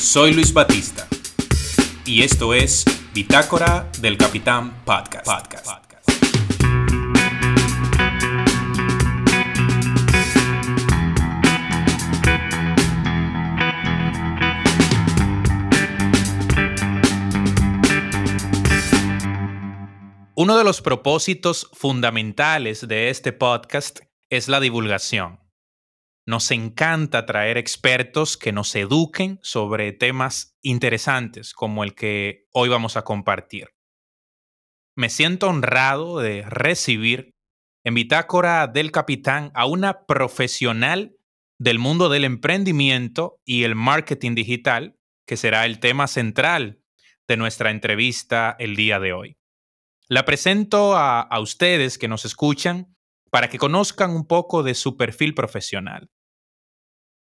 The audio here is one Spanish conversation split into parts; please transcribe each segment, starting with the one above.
Soy Luis Batista y esto es Bitácora del Capitán Podcast. Uno de los propósitos fundamentales de este podcast es la divulgación. Nos encanta traer expertos que nos eduquen sobre temas interesantes como el que hoy vamos a compartir. Me siento honrado de recibir en Bitácora del Capitán a una profesional del mundo del emprendimiento y el marketing digital, que será el tema central de nuestra entrevista el día de hoy. La presento a, a ustedes que nos escuchan para que conozcan un poco de su perfil profesional.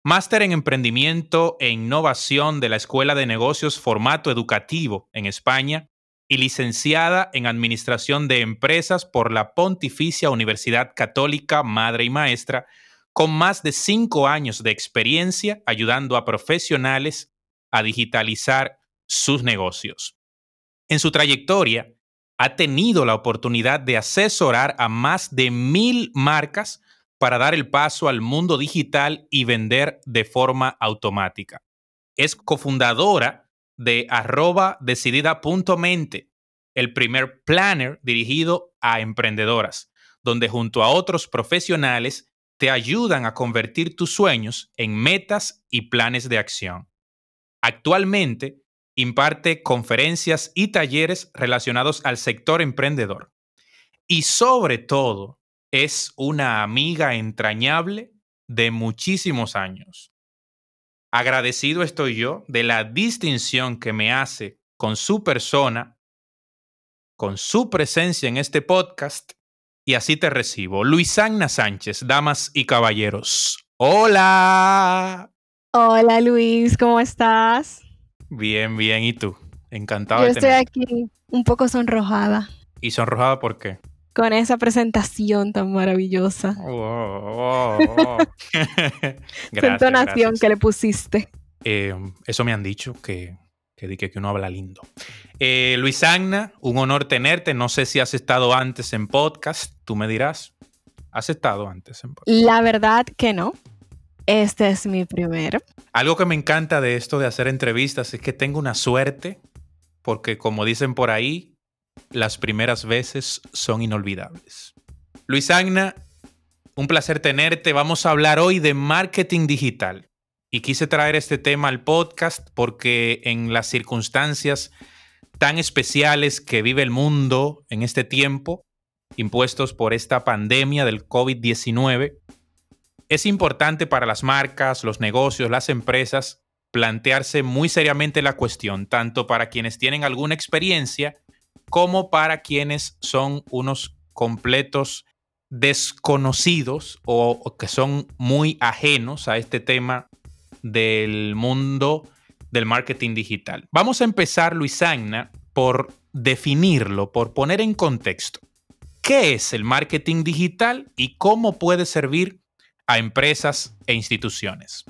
Máster en Emprendimiento e Innovación de la Escuela de Negocios Formato Educativo en España y licenciada en Administración de Empresas por la Pontificia Universidad Católica Madre y Maestra, con más de cinco años de experiencia ayudando a profesionales a digitalizar sus negocios. En su trayectoria, ha tenido la oportunidad de asesorar a más de mil marcas para dar el paso al mundo digital y vender de forma automática. Es cofundadora de arroba decidida.mente, el primer planner dirigido a emprendedoras, donde junto a otros profesionales te ayudan a convertir tus sueños en metas y planes de acción. Actualmente imparte conferencias y talleres relacionados al sector emprendedor. Y sobre todo, es una amiga entrañable de muchísimos años. Agradecido estoy yo de la distinción que me hace con su persona, con su presencia en este podcast, y así te recibo. Luisana Sánchez, damas y caballeros. Hola. Hola Luis, ¿cómo estás? Bien, bien. ¿Y tú? Encantado. Yo estoy aquí un poco sonrojada. ¿Y sonrojada por qué? Con esa presentación tan maravillosa. Oh, oh, entonación que le pusiste. Eh, eso me han dicho, que, que, que uno habla lindo. Eh, Luis Agna, un honor tenerte. No sé si has estado antes en podcast, tú me dirás. ¿Has estado antes en podcast? La verdad que no. Este es mi primero. Algo que me encanta de esto de hacer entrevistas es que tengo una suerte, porque como dicen por ahí, las primeras veces son inolvidables. Luis Agna, un placer tenerte. Vamos a hablar hoy de marketing digital. Y quise traer este tema al podcast porque en las circunstancias tan especiales que vive el mundo en este tiempo, impuestos por esta pandemia del COVID-19, es importante para las marcas, los negocios, las empresas plantearse muy seriamente la cuestión, tanto para quienes tienen alguna experiencia como para quienes son unos completos desconocidos o, que son muy ajenos a este tema del mundo del marketing digital. Vamos a empezar, Luisagna, por definirlo, por poner en contexto. ¿Qué es el marketing digital y cómo puede servir a empresas e instituciones?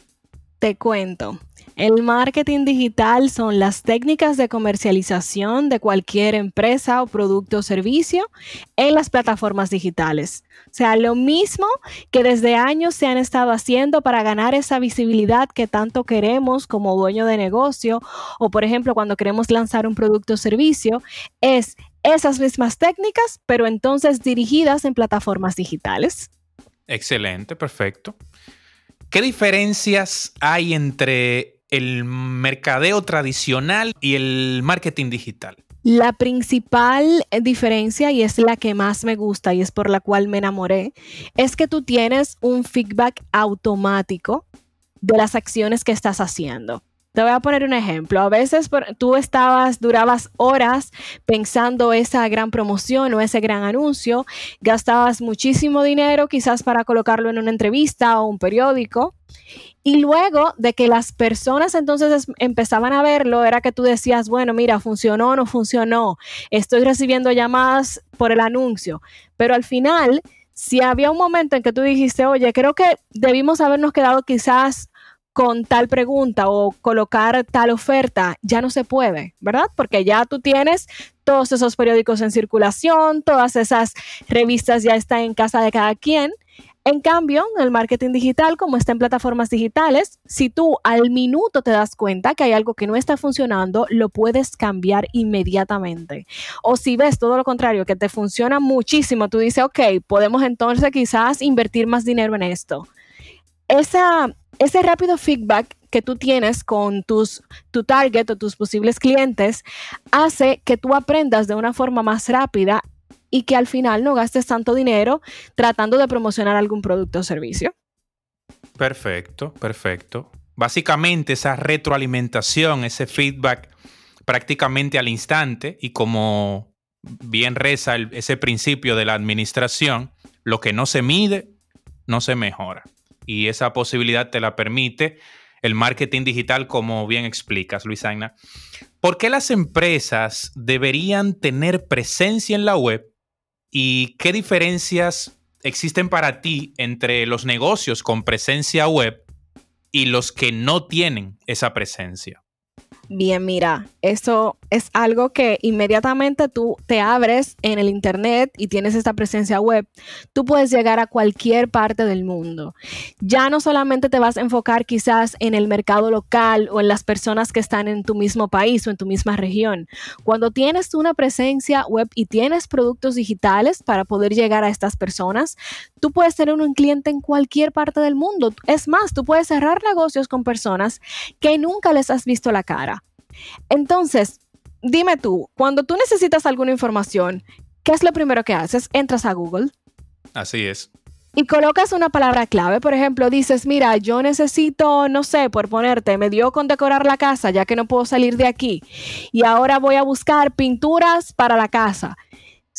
Te cuento. El marketing digital son las técnicas de comercialización de cualquier empresa o producto o servicio en las plataformas digitales. O sea, lo mismo que desde años se han estado haciendo para ganar esa visibilidad que tanto queremos como dueño de negocio o, por ejemplo, cuando queremos lanzar un producto o servicio, es esas mismas técnicas, pero entonces dirigidas en plataformas digitales. Excelente, perfecto. ¿Qué diferencias hay entre el mercadeo tradicional y el marketing digital? La principal diferencia, y es la que más me gusta y es por la cual me enamoré, es que tú tienes un feedback automático de las acciones que estás haciendo. Te voy a poner un ejemplo. A veces tú estabas, durabas horas pensando esa gran promoción o ese gran anuncio, gastabas muchísimo dinero quizás para colocarlo en una entrevista o un periódico. Y luego de que las personas entonces empezaban a verlo, era que tú decías, bueno, mira, funcionó o no funcionó, estoy recibiendo llamadas por el anuncio. Pero al final, si había un momento en que tú dijiste, oye, creo que debimos habernos quedado quizás con tal pregunta o colocar tal oferta, ya no se puede, ¿verdad? Porque ya tú tienes todos esos periódicos en circulación, todas esas revistas ya están en casa de cada quien. En cambio, el marketing digital, como está en plataformas digitales, si tú al minuto te das cuenta que hay algo que no está funcionando, lo puedes cambiar inmediatamente. O si ves todo lo contrario, que te funciona muchísimo, tú dices, ok, podemos entonces quizás invertir más dinero en esto. Esa, ese rápido feedback que tú tienes con tus, tu target o tus posibles clientes hace que tú aprendas de una forma más rápida y que al final no gastes tanto dinero tratando de promocionar algún producto o servicio. Perfecto, perfecto. Básicamente esa retroalimentación, ese feedback prácticamente al instante y como bien reza ese principio de la administración, lo que no se mide, no se mejora y esa posibilidad te la permite el marketing digital, como bien explicas, Luis Agna. ¿Por qué las empresas deberían tener presencia en la web y qué diferencias existen para ti entre los negocios con presencia web y los que no tienen esa presencia? Bien, mira, eso es algo que inmediatamente tú te abres en el Internet y tienes esta presencia web, tú puedes llegar a cualquier parte del mundo. Ya no solamente te vas a enfocar quizás en el mercado local o en las personas que están en tu mismo país o en tu misma región. Cuando tienes una presencia web y tienes productos digitales para poder llegar a estas personas, tú puedes tener un cliente en cualquier parte del mundo. Es más, tú puedes cerrar negocios con personas que nunca les has visto la cara. Entonces, dime tú, cuando tú necesitas alguna información, ¿qué es lo primero que haces? Entras a Google. Así es. Y colocas una palabra clave, por ejemplo, dices, mira, yo necesito, no sé, por ponerte, me dio con decorar la casa ya que no puedo salir de aquí. Y ahora voy a buscar pinturas para la casa.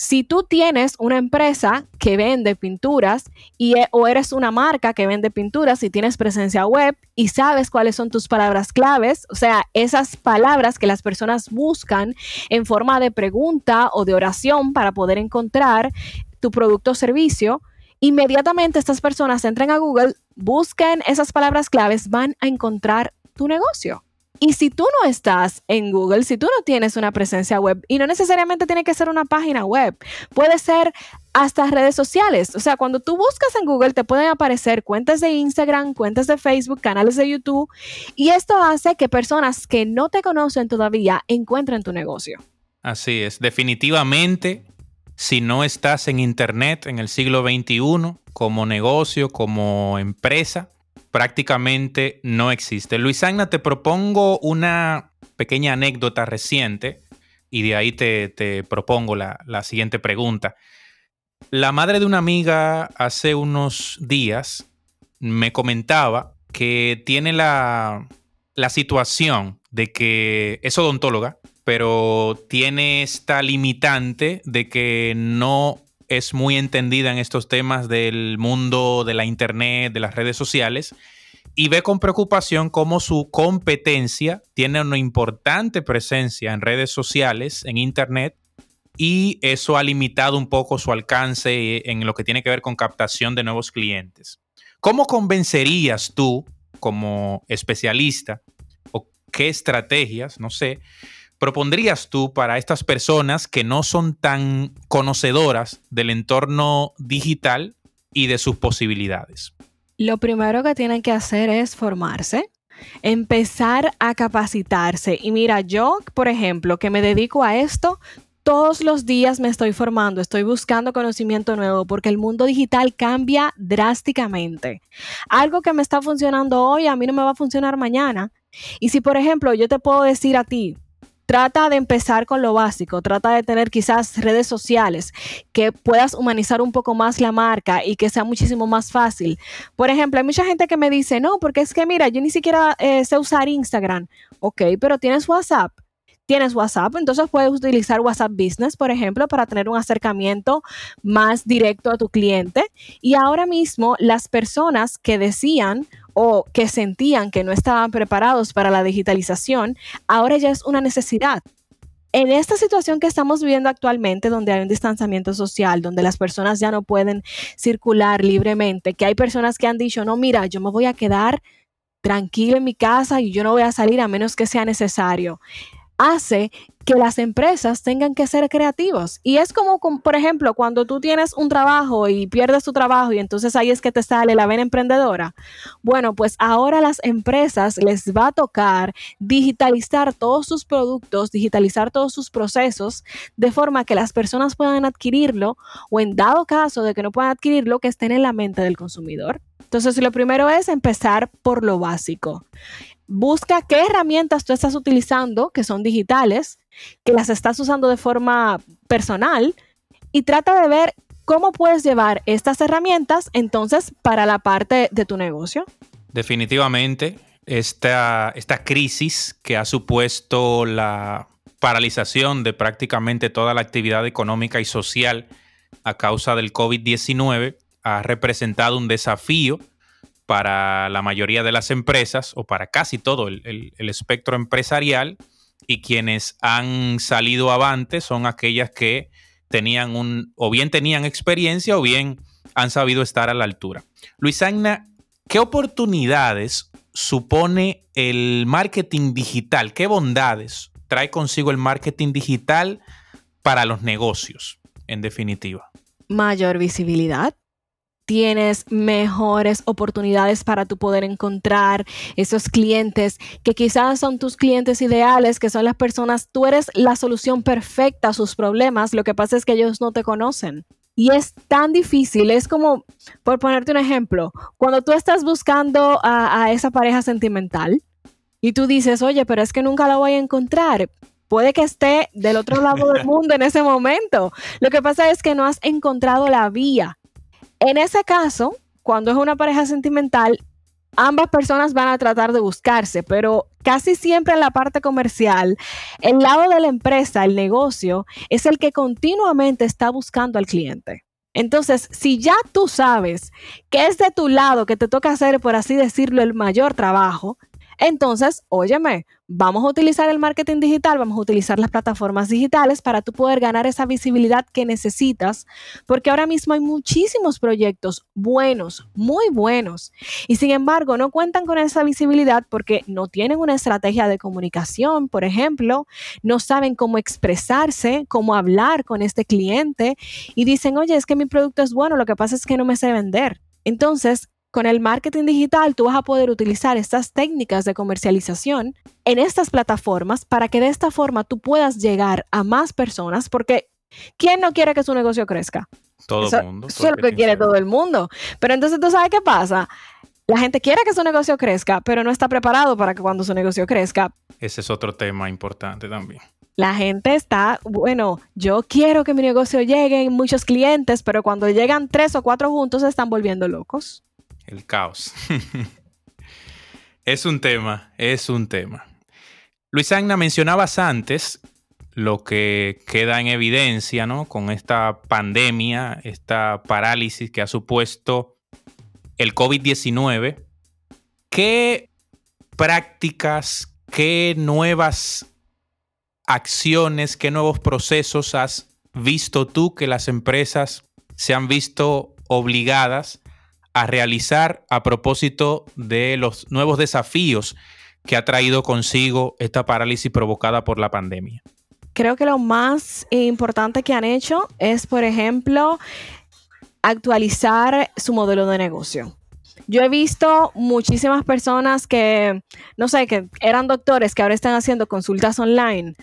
Si tú tienes una empresa que vende pinturas y, e, o eres una marca que vende pinturas y tienes presencia web y sabes cuáles son tus palabras claves, o sea, esas palabras que las personas buscan en forma de pregunta o de oración para poder encontrar tu producto o servicio, inmediatamente estas personas entran a Google, busquen esas palabras claves, van a encontrar tu negocio. Y si tú no estás en Google, si tú no tienes una presencia web, y no necesariamente tiene que ser una página web, puede ser hasta redes sociales. O sea, cuando tú buscas en Google te pueden aparecer cuentas de Instagram, cuentas de Facebook, canales de YouTube, y esto hace que personas que no te conocen todavía encuentren tu negocio. Así es, definitivamente, si no estás en Internet en el siglo XXI, como negocio, como empresa, prácticamente no existe. Luis Agna, te propongo una pequeña anécdota reciente y de ahí te, propongo la, siguiente pregunta. La madre de una amiga hace unos días me comentaba que tiene la, la situación de que es odontóloga, pero tiene esta limitante de que no es muy entendida en estos temas del mundo de la Internet, de las redes sociales, y ve con preocupación cómo su competencia tiene una importante presencia en redes sociales, en Internet, y eso ha limitado un poco su alcance en lo que tiene que ver con captación de nuevos clientes. ¿Cómo convencerías tú, como especialista, o qué estrategias, no sé, propondrías tú para estas personas que no son tan conocedoras del entorno digital y de sus posibilidades? Lo primero que tienen que hacer es formarse, empezar a capacitarse. Y mira, yo, por ejemplo, que me dedico a esto, todos los días me estoy formando, estoy buscando conocimiento nuevo porque el mundo digital cambia drásticamente. Algo que me está funcionando hoy a mí no me va a funcionar mañana. Y si, por ejemplo, yo te puedo decir a ti, trata de empezar con lo básico, trata de tener quizás redes sociales que puedas humanizar un poco más la marca y que sea muchísimo más fácil. Por ejemplo, hay mucha gente que me dice, no, porque es que mira, yo ni siquiera eh, sé usar Instagram. Ok, pero tienes WhatsApp tienes WhatsApp, entonces puedes utilizar WhatsApp Business, por ejemplo, para tener un acercamiento más directo a tu cliente. Y ahora mismo las personas que decían o que sentían que no estaban preparados para la digitalización, ahora ya es una necesidad. En esta situación que estamos viviendo actualmente, donde hay un distanciamiento social, donde las personas ya no pueden circular libremente, que hay personas que han dicho, no, mira, yo me voy a quedar tranquilo en mi casa y yo no voy a salir a menos que sea necesario, hace que las empresas tengan que ser creativos. Y es como, por ejemplo, cuando tú tienes un trabajo y pierdes tu trabajo y entonces ahí es que te sale la vena emprendedora. Bueno, pues ahora las empresas les va a tocar digitalizar todos sus productos, digitalizar todos sus procesos, de forma que las personas puedan adquirirlo o en dado caso de que no puedan adquirirlo, que estén en la mente del consumidor. Entonces, lo primero es empezar por lo básico busca qué herramientas tú estás utilizando que son digitales, que las estás usando de forma personal y trata de ver cómo puedes llevar estas herramientas entonces para la parte de tu negocio. Definitivamente, esta, crisis que ha supuesto la paralización de prácticamente toda la actividad económica y social a causa del COVID-19 ha representado un desafío para la mayoría de las empresas o para casi todo el, espectro empresarial y quienes han salido avante son aquellas que tenían un o bien tenían experiencia o bien han sabido estar a la altura. Luis Agna, ¿qué oportunidades supone el marketing digital? ¿Qué bondades trae consigo el marketing digital para los negocios, en definitiva? Mayor visibilidad, tienes mejores oportunidades para tu poder encontrar esos clientes que quizás son tus clientes ideales, que son las personas, tú eres la solución perfecta a sus problemas, lo que pasa es que ellos no te conocen. Y es tan difícil, es como, por ponerte un ejemplo, cuando tú estás buscando a, a esa pareja sentimental y tú dices, oye, pero es que nunca la voy a encontrar, puede que esté del otro lado del mundo en ese momento. Lo que pasa es que no has encontrado la vía. En ese caso, cuando es una pareja sentimental, ambas personas van a tratar de buscarse, pero casi siempre en la parte comercial, el lado de la empresa, el negocio, es el que continuamente está buscando al cliente. Entonces, si ya tú sabes que es de tu lado que te toca hacer, por así decirlo, el mayor trabajo, entonces, óyeme, vamos a utilizar el marketing digital, vamos a utilizar las plataformas digitales para tú poder ganar esa visibilidad que necesitas, porque ahora mismo hay muchísimos proyectos buenos, muy buenos, y sin embargo no cuentan con esa visibilidad porque no tienen una estrategia de comunicación, por ejemplo, no saben cómo expresarse, cómo hablar con este cliente y dicen, oye, es que mi producto es bueno, lo que pasa es que no me sé vender. Entonces, con el marketing digital tú vas a poder utilizar estas técnicas de comercialización en estas plataformas para que de esta forma tú puedas llegar a más personas porque ¿quién no quiere que su negocio crezca? Todo el mundo. Eso es lo que quiere todo el mundo. Pero entonces tú sabes qué pasa. La gente quiere que su negocio crezca, pero no está preparado para que cuando su negocio crezca. Ese es otro tema importante también. La gente está, bueno, yo quiero que mi negocio llegue muchos clientes, pero cuando llegan tres o cuatro juntos se están volviendo locos el caos. es un tema, es un tema. Luis Agna, mencionabas antes lo que queda en evidencia, ¿no? Con esta pandemia, esta parálisis que ha supuesto el COVID-19. ¿Qué prácticas, qué nuevas acciones, qué nuevos procesos has visto tú que las empresas se han visto obligadas a realizar a propósito de los nuevos desafíos que ha traído consigo esta parálisis provocada por la pandemia? Creo que lo más importante que han hecho es, por ejemplo, actualizar su modelo de negocio. Yo he visto muchísimas personas que, no sé, que eran doctores que ahora están haciendo consultas online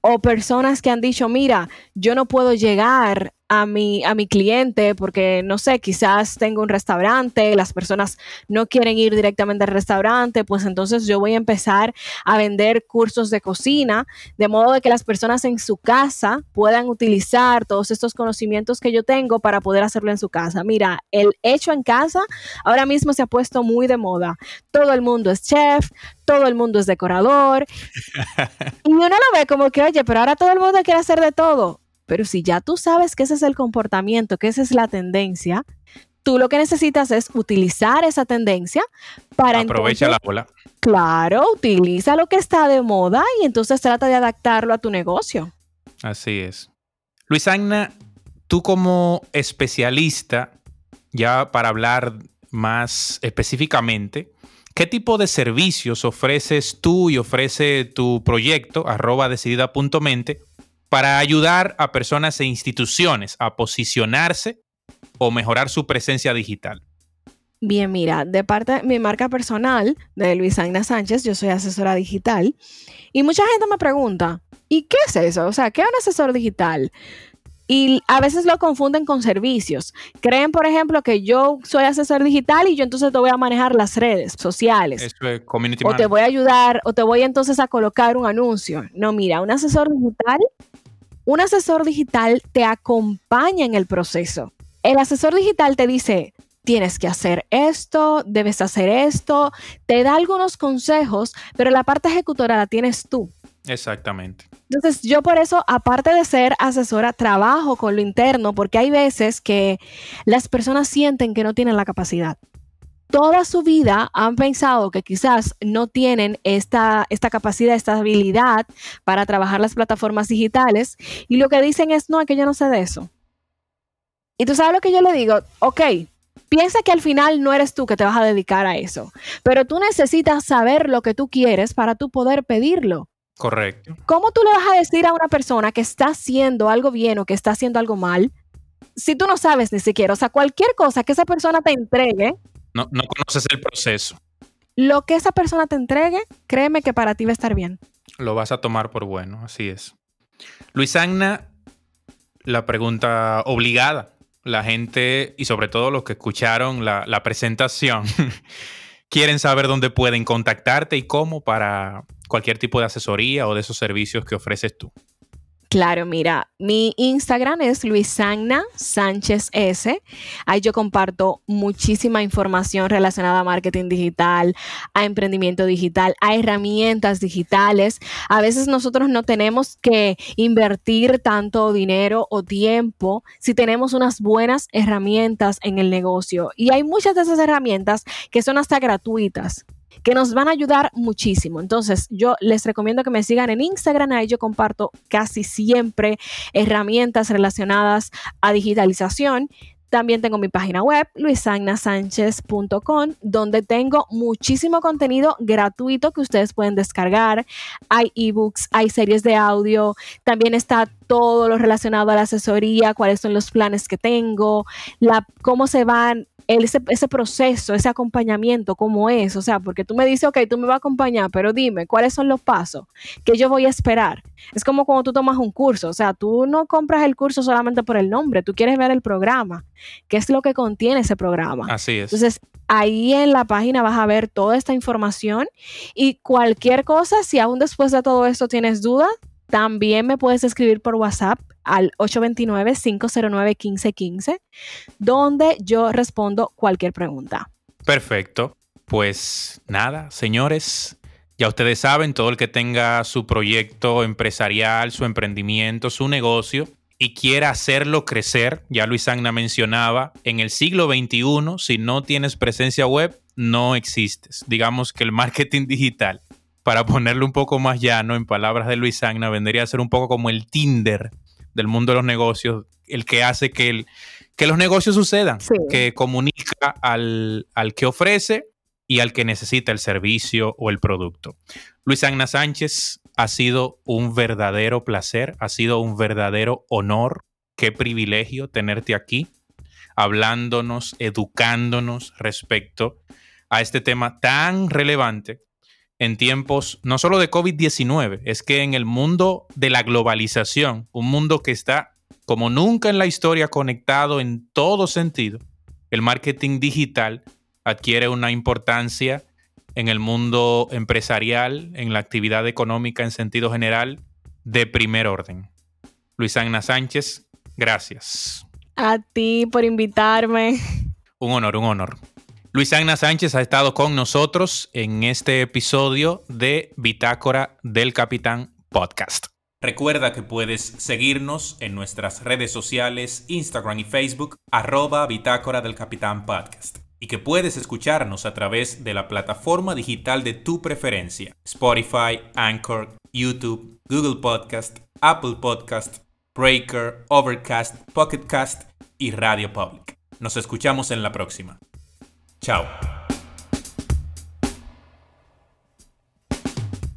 o personas que han dicho, mira, yo no puedo llegar a mi, a mi cliente porque, no sé, quizás tengo un restaurante, las personas no quieren ir directamente al restaurante, pues entonces yo voy a empezar a vender cursos de cocina, de modo de que las personas en su casa puedan utilizar todos estos conocimientos que yo tengo para poder hacerlo en su casa. Mira, el hecho en casa ahora mismo se ha puesto muy de moda. Todo el mundo es chef, todo el mundo es decorador. y uno lo ve como que, oye, pero ahora todo el mundo quiere hacer de todo pero si ya tú sabes que ese es el comportamiento, que esa es la tendencia, tú lo que necesitas es utilizar esa tendencia para... Aprovecha la bola. Claro, utiliza lo que está de moda y entonces trata de adaptarlo a tu negocio. Así es. Luis Agna, tú como especialista, ya para hablar más específicamente, ¿Qué tipo de servicios ofreces tú y ofrece tu proyecto, arroba decidida.mente, para ayudar a personas e instituciones a posicionarse o mejorar su presencia digital? Bien, mira, de parte de mi marca personal, de Luis Agna Sánchez, yo soy asesora digital. Y mucha gente me pregunta, ¿y qué es eso? O sea, ¿qué es un asesor digital? Y a veces lo confunden con servicios. Creen, por ejemplo, que yo soy asesor digital y yo entonces te voy a manejar las redes sociales. Eso es community o te voy a ayudar, o te voy entonces a colocar un anuncio. No, mira, un asesor digital, un asesor digital te acompaña en el proceso. El asesor digital te dice, tienes que hacer esto, debes hacer esto, te da algunos consejos, pero la parte ejecutora la tienes tú. Exactamente. Entonces, yo por eso, aparte de ser asesora, trabajo con lo interno, porque hay veces que las personas sienten que no tienen la capacidad. Toda su vida han pensado que quizás no tienen esta, esta capacidad, esta habilidad para trabajar las plataformas digitales y lo que dicen es, no, es que yo no sé de eso. Y tú sabes lo que yo le digo, ok, Piensa que al final no eres tú que te vas a dedicar a eso, pero tú necesitas saber lo que tú quieres para tú poder pedirlo. Correcto. ¿Cómo tú le vas a decir a una persona que está haciendo algo bien o que está haciendo algo mal si tú no sabes ni siquiera? O sea, cualquier cosa que esa persona te entregue. No, no conoces el proceso. Lo que esa persona te entregue, créeme que para ti va a estar bien. Lo vas a tomar por bueno, así es. Luis Agna, la pregunta obligada la gente y sobre todo los que escucharon la, la presentación quieren saber dónde pueden contactarte y cómo para cualquier tipo de asesoría o de esos servicios que ofreces tú. Claro, mira, mi Instagram es Luisagna Sánchez S. Ahí yo comparto muchísima información relacionada a marketing digital, a emprendimiento digital, a herramientas digitales. A veces nosotros no tenemos que invertir tanto dinero o tiempo si tenemos unas buenas herramientas en el negocio. Y hay muchas de esas herramientas que son hasta gratuitas que nos van a ayudar muchísimo. Entonces, yo les recomiendo que me sigan en Instagram, ahí yo comparto casi siempre herramientas relacionadas a digitalización. También tengo mi página web, luisagnasánchez.com, donde tengo muchísimo contenido gratuito que ustedes pueden descargar. Hay ebooks, hay series de audio, también está todo lo relacionado a la asesoría, cuáles son los planes que tengo, la, cómo se van ese, ese, proceso, ese acompañamiento, cómo es, o sea, porque tú me dices, ok, tú me vas a acompañar, pero dime, ¿cuáles son los pasos que yo voy a esperar? Es como cuando tú tomas un curso, o sea, tú no compras el curso solamente por el nombre, tú quieres ver el programa, qué es lo que contiene ese programa. Así es. Entonces, ahí en la página vas a ver toda esta información y cualquier cosa, si aún después de todo esto tienes dudas, también me puedes escribir por WhatsApp al 829-509-1515, donde yo respondo cualquier pregunta. Perfecto. Pues nada, señores, ya ustedes saben, todo el que tenga su proyecto empresarial, su emprendimiento, su negocio y quiera hacerlo crecer, ya Luis Agna mencionaba, en el siglo XXI, si no tienes presencia web, no existes. Digamos que el marketing digital, para ponerlo un poco más llano en palabras de Luis Agna, vendría a ser un poco como el Tinder del mundo de los negocios, el que hace que, el, que los negocios sucedan, que comunica al, al que ofrece y al que necesita el servicio o el producto. Luis Agna Sánchez, ha sido un verdadero placer, ha sido un verdadero honor, qué privilegio tenerte aquí, hablándonos, educándonos respecto a este tema tan relevante en tiempos no solo de COVID-19, es que en el mundo de la globalización, un mundo que está como nunca en la historia conectado en todo sentido, el marketing digital adquiere una importancia en el mundo empresarial, en la actividad económica en sentido general, de primer orden. Luis Agna Sánchez, gracias. A ti por invitarme. Un honor, un honor. Luis Agna Sánchez ha estado con nosotros en este episodio de Bitácora del Capitán Podcast. Recuerda que puedes seguirnos en nuestras redes sociales, Instagram y Facebook, arroba Bitácora del Capitán Podcast. Y que puedes escucharnos a través de la plataforma digital de tu preferencia, Spotify, Anchor, YouTube, Google Podcast, Apple Podcast, Breaker, Overcast, Pocketcast y Radio Public. Nos escuchamos en la próxima. Tchau!